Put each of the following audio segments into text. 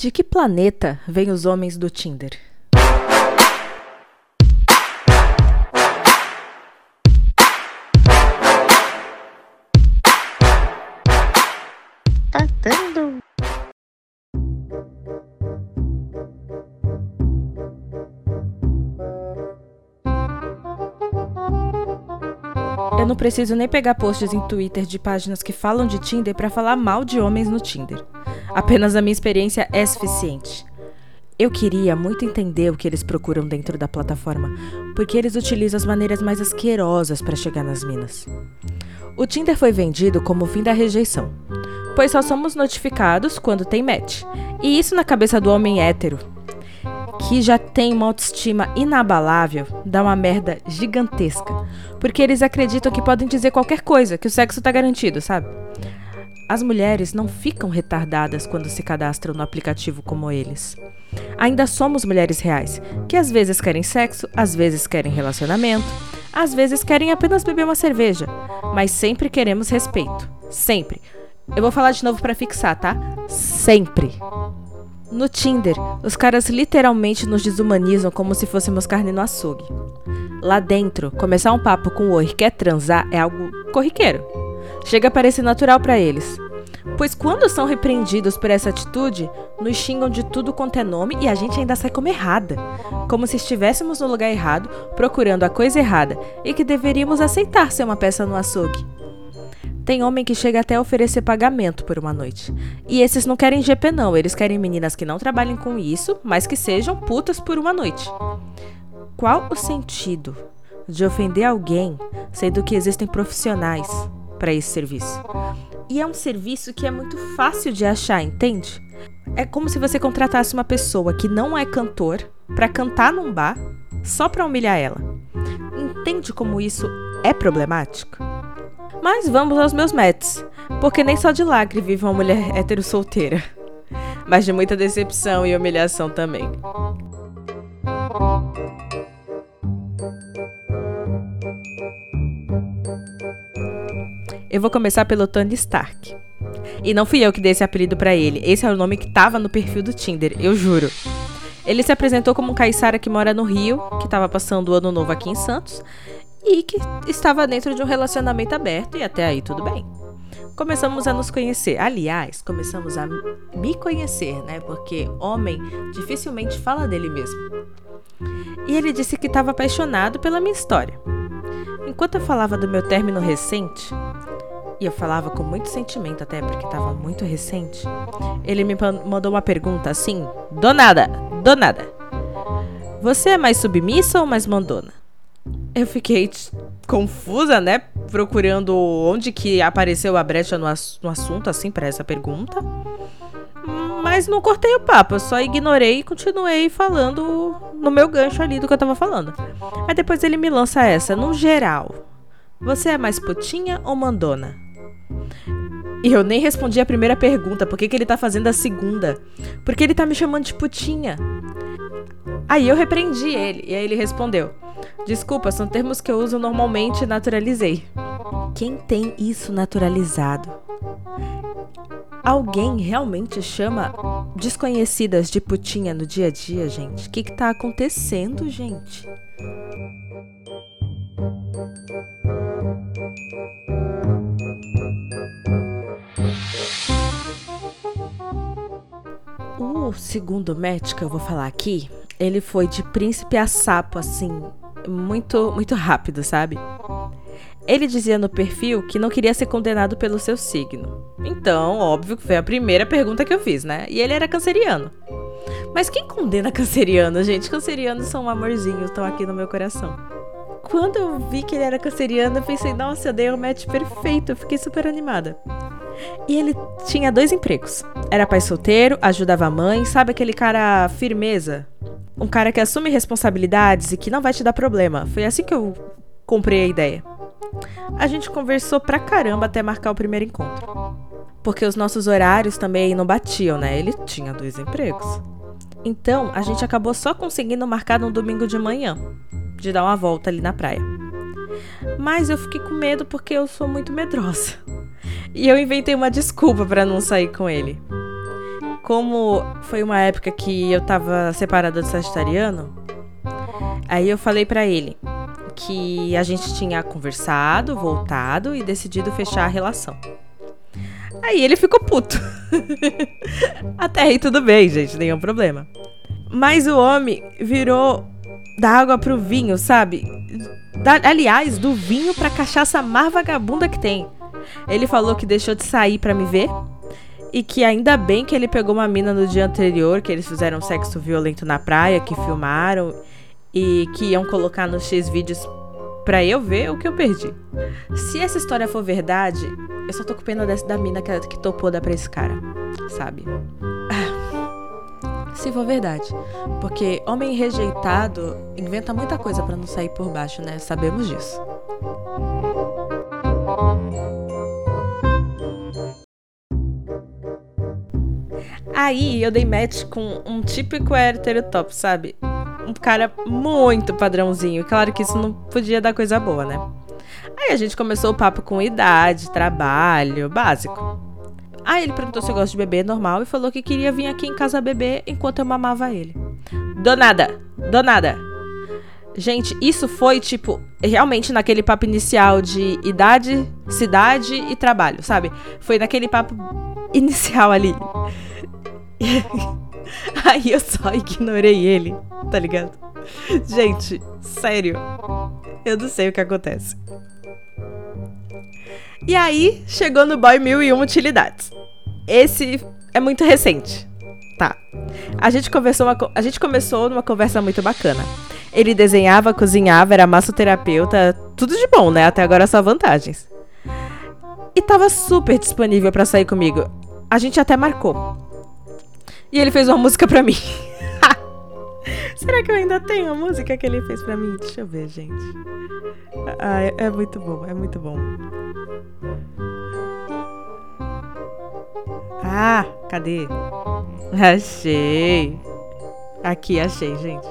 De que planeta vêm os homens do Tinder? Tá dando. Eu não preciso nem pegar posts em Twitter de páginas que falam de Tinder para falar mal de homens no Tinder. Apenas a minha experiência é suficiente. Eu queria muito entender o que eles procuram dentro da plataforma, porque eles utilizam as maneiras mais asquerosas para chegar nas minas. O Tinder foi vendido como o fim da rejeição, pois só somos notificados quando tem match. E isso na cabeça do homem hétero, que já tem uma autoestima inabalável, dá uma merda gigantesca. Porque eles acreditam que podem dizer qualquer coisa, que o sexo tá garantido, sabe? As mulheres não ficam retardadas quando se cadastram no aplicativo como eles. Ainda somos mulheres reais, que às vezes querem sexo, às vezes querem relacionamento, às vezes querem apenas beber uma cerveja, mas sempre queremos respeito. Sempre. Eu vou falar de novo para fixar, tá? Sempre. No Tinder, os caras literalmente nos desumanizam como se fôssemos carne no açougue. Lá dentro, começar um papo com o oi quer transar é algo corriqueiro. Chega a parecer natural para eles. Pois quando são repreendidos por essa atitude, nos xingam de tudo quanto é nome e a gente ainda sai como errada. Como se estivéssemos no lugar errado, procurando a coisa errada e que deveríamos aceitar ser uma peça no açougue. Tem homem que chega até a oferecer pagamento por uma noite. E esses não querem GP não, eles querem meninas que não trabalhem com isso, mas que sejam putas por uma noite. Qual o sentido de ofender alguém, sendo que existem profissionais para esse serviço? E é um serviço que é muito fácil de achar, entende? É como se você contratasse uma pessoa que não é cantor para cantar num bar só para humilhar ela. Entende como isso é problemático? Mas vamos aos meus mets, porque nem só de lacre vive uma mulher hétero solteira, mas de muita decepção e humilhação também. Eu vou começar pelo Tony Stark. E não fui eu que dei esse apelido para ele. Esse é o nome que tava no perfil do Tinder, eu juro. Ele se apresentou como um caiçara que mora no Rio, que estava passando o ano novo aqui em Santos, e que estava dentro de um relacionamento aberto e até aí tudo bem. Começamos a nos conhecer. Aliás, começamos a me conhecer, né? Porque homem dificilmente fala dele mesmo. E ele disse que estava apaixonado pela minha história. Enquanto eu falava do meu término recente, e eu falava com muito sentimento até porque estava muito recente, ele me mandou uma pergunta assim, do nada, do nada. Você é mais submissa ou mais mandona? Eu fiquei confusa, né? Procurando onde que apareceu a brecha no, ass no assunto, assim, para essa pergunta. Mas não cortei o papo, eu só ignorei e continuei falando no meu gancho ali do que eu tava falando. Aí depois ele me lança essa, no geral. Você é mais putinha ou mandona? E eu nem respondi a primeira pergunta, por que, que ele tá fazendo a segunda? Porque ele tá me chamando de putinha. Aí eu repreendi ele, e aí ele respondeu: Desculpa, são termos que eu uso normalmente e naturalizei. Quem tem isso naturalizado? Alguém realmente chama desconhecidas de putinha no dia a dia, gente? O que, que tá acontecendo, gente? Segundo match que eu vou falar aqui, ele foi de príncipe a sapo, assim, muito, muito rápido, sabe? Ele dizia no perfil que não queria ser condenado pelo seu signo. Então, óbvio que foi a primeira pergunta que eu fiz, né? E ele era canceriano. Mas quem condena canceriano, gente? Cancerianos são um amorzinho, estão aqui no meu coração. Quando eu vi que ele era canceriano, eu pensei, nossa, eu dei um match perfeito, eu fiquei super animada. E ele tinha dois empregos. Era pai solteiro, ajudava a mãe, sabe aquele cara firmeza? Um cara que assume responsabilidades e que não vai te dar problema. Foi assim que eu comprei a ideia. A gente conversou pra caramba até marcar o primeiro encontro. Porque os nossos horários também não batiam, né? Ele tinha dois empregos. Então, a gente acabou só conseguindo marcar no domingo de manhã, de dar uma volta ali na praia. Mas eu fiquei com medo porque eu sou muito medrosa. E eu inventei uma desculpa para não sair com ele. como foi uma época que eu tava separada do Sagitariano, aí eu falei para ele que a gente tinha conversado, voltado e decidido fechar a relação. Aí ele ficou puto. Até aí tudo bem, gente, nenhum problema. Mas o homem virou da água pro vinho, sabe? Da, aliás, do vinho pra cachaça mais vagabunda que tem. Ele falou que deixou de sair para me ver e que ainda bem que ele pegou uma mina no dia anterior, que eles fizeram sexo violento na praia, que filmaram e que iam colocar nos X vídeos pra eu ver o que eu perdi. Se essa história for verdade, eu só tô com pena dessa, da mina que, que topou dar pra esse cara, sabe? Se for verdade. Porque homem rejeitado inventa muita coisa para não sair por baixo, né? Sabemos disso. Aí eu dei match com um típico hétero top, sabe? Um cara muito padrãozinho. Claro que isso não podia dar coisa boa, né? Aí a gente começou o papo com idade, trabalho, básico. Aí ele perguntou se eu gosto de beber normal e falou que queria vir aqui em casa beber enquanto eu mamava ele. Donada, donada. Gente, isso foi tipo realmente naquele papo inicial de idade, cidade e trabalho, sabe? Foi naquele papo inicial ali. Aí eu só ignorei ele, tá ligado? Gente, sério. Eu não sei o que acontece. E aí, chegou no Boy Mil e Uma Utilidades. Esse é muito recente. Tá. A gente, conversou uma, a gente começou numa conversa muito bacana. Ele desenhava, cozinhava, era massoterapeuta, tudo de bom, né? Até agora só vantagens. E tava super disponível para sair comigo. A gente até marcou. E ele fez uma música pra mim. Será que eu ainda tenho a música que ele fez pra mim? Deixa eu ver, gente. Ah, é, é muito bom, é muito bom. Ah, cadê? Achei. Aqui, achei, gente.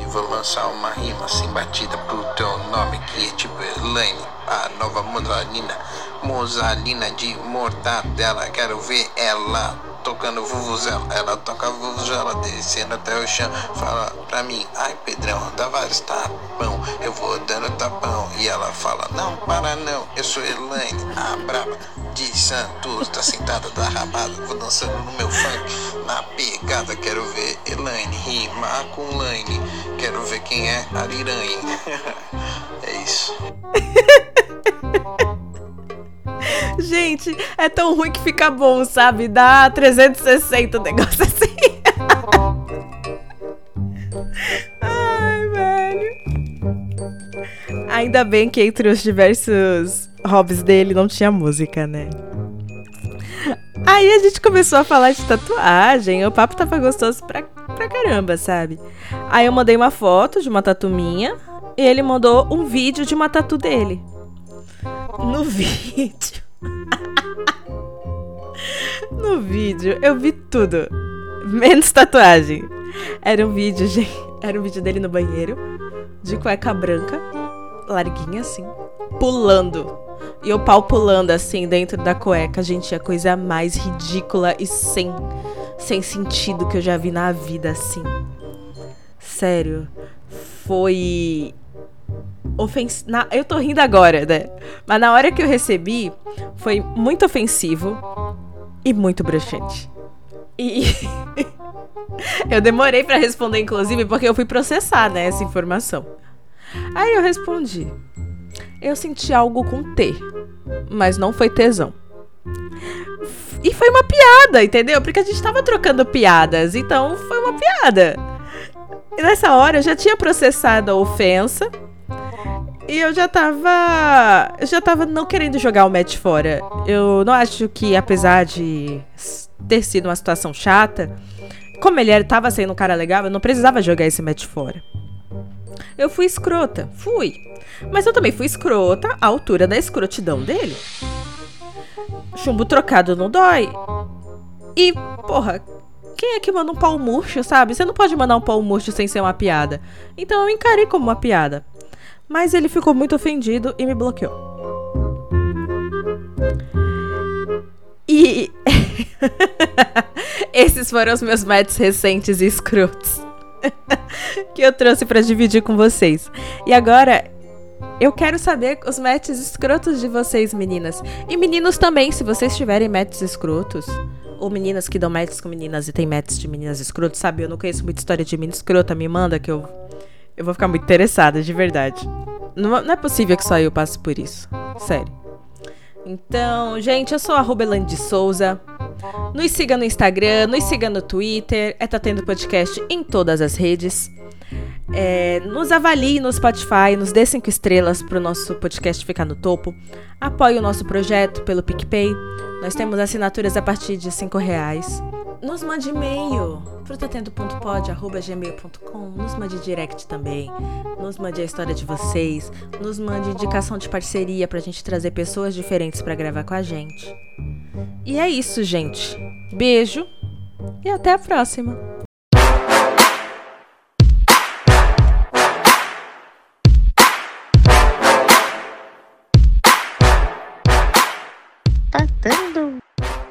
E vou lançar uma rima assim batida pro teu nome que é tipo Elaine, a nova Mozalina. Mozalina de mortadela, quero ver ela tocando vuvuzela. Ela toca vuvuzela, descendo até o chão. Fala pra mim, ai Pedrão, dá vários tapão. Eu vou dando tapão. E ela fala, não para não, eu sou Elaine, a braba de Santos. Tá sentada, tá rabada, vou dançando no meu funk. Na pegada, quero ver Elaine rimar com Laine. Quero ver quem é Ariranhe. é isso. Gente, é tão ruim que fica bom, sabe? Dá 360 o negócio assim. Ai, velho. Ainda bem que entre os diversos hobbies dele não tinha música, né? Aí a gente começou a falar de tatuagem, o papo tava gostoso pra, pra caramba, sabe? Aí eu mandei uma foto de uma tatu minha e ele mandou um vídeo de uma tatu dele. No vídeo. No vídeo eu vi tudo, menos tatuagem. Era um vídeo, gente, era um vídeo dele no banheiro, de cueca branca, larguinha assim, pulando. E o pau pulando assim dentro da cueca, gente, é a coisa mais ridícula e sem sem sentido que eu já vi na vida assim. Sério, foi ofensivo. Eu tô rindo agora, né? Mas na hora que eu recebi, foi muito ofensivo e muito broxante. E. eu demorei para responder, inclusive, porque eu fui processar, né, essa informação. Aí eu respondi. Eu senti algo com T, mas não foi tesão. E foi uma piada, entendeu? Porque a gente tava trocando piadas, então foi uma piada. E nessa hora eu já tinha processado a ofensa e eu já tava. Eu já tava não querendo jogar o match fora. Eu não acho que, apesar de ter sido uma situação chata, como ele tava sendo um cara legal, eu não precisava jogar esse match fora. Eu fui escrota, fui. Mas eu também fui escrota à altura da escrotidão dele. Chumbo trocado não dói. E, porra, quem é que manda um pau murcho, sabe? Você não pode mandar um pau murcho sem ser uma piada. Então eu encarei como uma piada. Mas ele ficou muito ofendido e me bloqueou. E Esses foram os meus matches recentes e escrotos que eu trouxe para dividir com vocês. E agora eu quero saber os matches escrotos de vocês, meninas. E meninos também, se vocês tiverem matches escrotos. Ou meninas que dão matches com meninas e tem matches de meninas escrotos, sabe? Eu não conheço muita história de menina escrota, me manda que eu. Eu vou ficar muito interessada, de verdade. Não, não é possível que só eu passe por isso. Sério. Então, gente, eu sou a Rubelande de Souza. Nos siga no Instagram, nos siga no Twitter. É Tá Tendo Podcast em todas as redes. É, nos avalie no Spotify, nos dê cinco estrelas para o nosso podcast ficar no topo. Apoie o nosso projeto pelo PicPay. Nós temos assinaturas a partir de cinco reais. Nos mande e-mail frutatendo.pod.gmail.com Nos mande direct também. Nos mande a história de vocês. Nos mande indicação de parceria pra gente trazer pessoas diferentes para gravar com a gente. E é isso, gente. Beijo e até a próxima.